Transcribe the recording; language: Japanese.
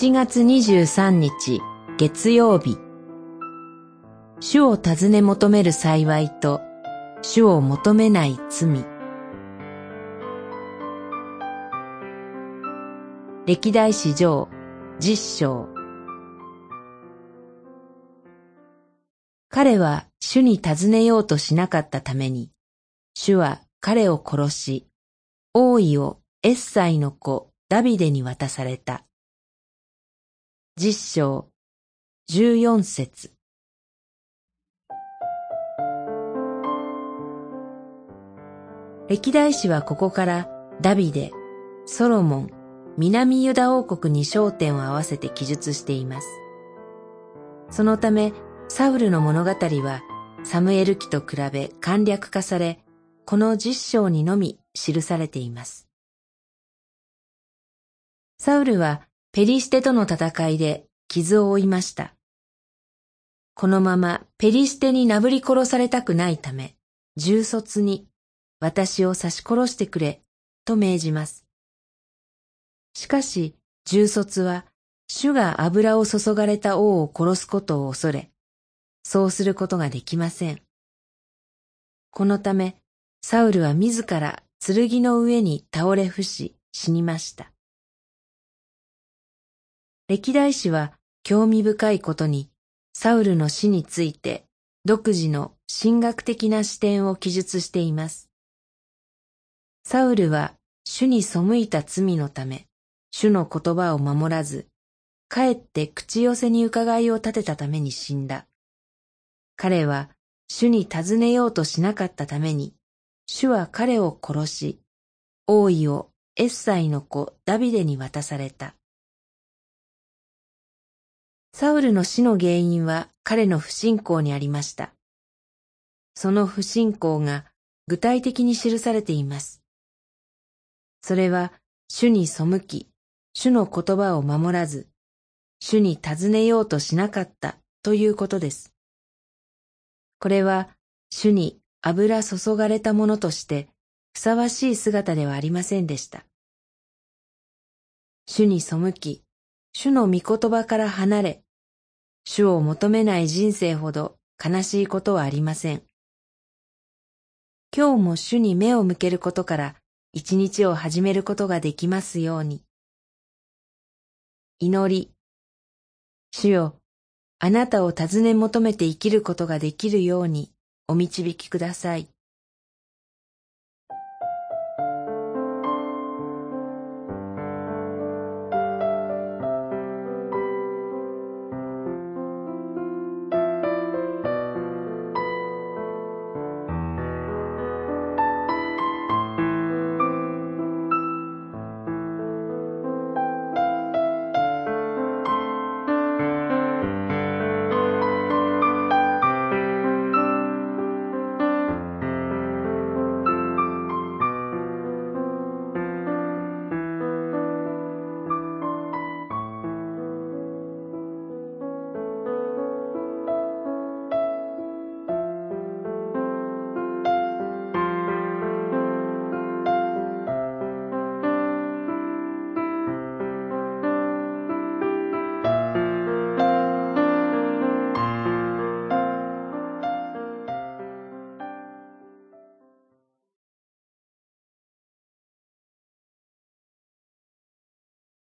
7月23日月曜日。主を尋ね求める幸いと主を求めない罪。歴代史上実章。彼は主に尋ねようとしなかったために主は彼を殺し王位をエッサイの子ダビデに渡された。実章十四節歴代史はここからダビデ、ソロモン、南ユダ王国に焦点を合わせて記述しています。そのため、サウルの物語はサムエル記と比べ簡略化され、この実章にのみ記されています。サウルはペリシテとの戦いで傷を負いました。このままペリシテになぶり殺されたくないため、重卒に私を刺し殺してくれと命じます。しかし、重卒は主が油を注がれた王を殺すことを恐れ、そうすることができません。このため、サウルは自ら剣の上に倒れ伏し死にました。歴代史は興味深いことに、サウルの死について独自の神学的な視点を記述しています。サウルは主に背いた罪のため、主の言葉を守らず、かえって口寄せに伺いを立てたために死んだ。彼は主に尋ねようとしなかったために、主は彼を殺し、王位をエッサイの子ダビデに渡された。サウルの死の原因は彼の不信仰にありました。その不信仰が具体的に記されています。それは主に背き、主の言葉を守らず、主に尋ねようとしなかったということです。これは主に油注がれたものとしてふさわしい姿ではありませんでした。主に背き、主の御言葉から離れ、主を求めない人生ほど悲しいことはありません。今日も主に目を向けることから一日を始めることができますように。祈り。主よ、あなたを尋ね求めて生きることができるようにお導きください。